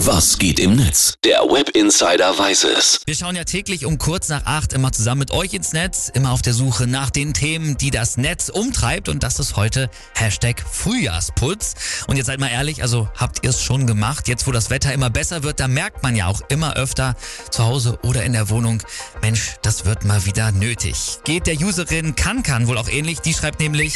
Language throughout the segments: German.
Was geht im Netz? Der Web Insider weiß es. Wir schauen ja täglich um kurz nach acht immer zusammen mit euch ins Netz, immer auf der Suche nach den Themen, die das Netz umtreibt und das ist heute Hashtag Frühjahrsputz. Und jetzt seid mal ehrlich, also habt ihr es schon gemacht? Jetzt, wo das Wetter immer besser wird, da merkt man ja auch immer öfter zu Hause oder in der Wohnung, Mensch, das wird mal wieder nötig. Geht der Userin Kankan wohl auch ähnlich, die schreibt nämlich,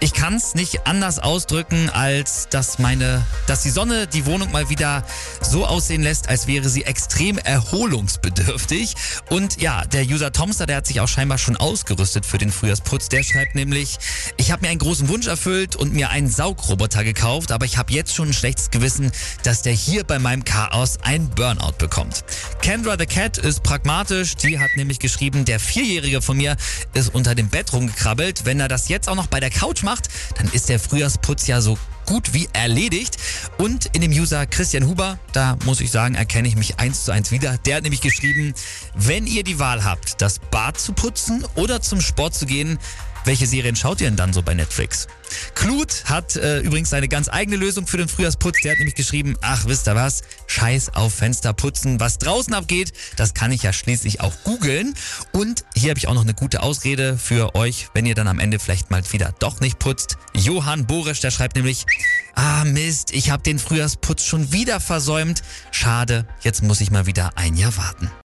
ich kann es nicht anders ausdrücken, als dass meine, dass die Sonne die Wohnung mal wieder so aussehen lässt, als wäre sie extrem erholungsbedürftig. Und ja, der User Tomster, der hat sich auch scheinbar schon ausgerüstet für den Frühjahrsputz. Der schreibt nämlich, ich habe mir einen großen Wunsch erfüllt und mir einen Saugroboter gekauft, aber ich habe jetzt schon ein schlechtes Gewissen, dass der hier bei meinem Chaos ein Burnout bekommt. Kendra the Cat ist pragmatisch, die hat nämlich geschrieben, der Vierjährige von mir ist unter dem Bett rumgekrabbelt. Wenn er das jetzt auch noch bei der Couch macht, dann ist der Frühjahrsputz ja so gut wie erledigt. Und in dem User Christian Huber, da muss ich sagen, erkenne ich mich eins zu eins wieder. Der hat nämlich geschrieben, wenn ihr die Wahl habt, das Bad zu putzen oder zum Sport zu gehen, welche Serien schaut ihr denn dann so bei Netflix? Klut hat äh, übrigens seine ganz eigene Lösung für den Frühjahrsputz. Der hat nämlich geschrieben, ach wisst ihr was, scheiß auf Fenster putzen. Was draußen abgeht, das kann ich ja schließlich auch googeln. Und hier habe ich auch noch eine gute Ausrede für euch, wenn ihr dann am Ende vielleicht mal wieder doch nicht putzt. Johann Borisch, der schreibt nämlich, ah Mist, ich habe den Frühjahrsputz schon wieder versäumt. Schade, jetzt muss ich mal wieder ein Jahr warten.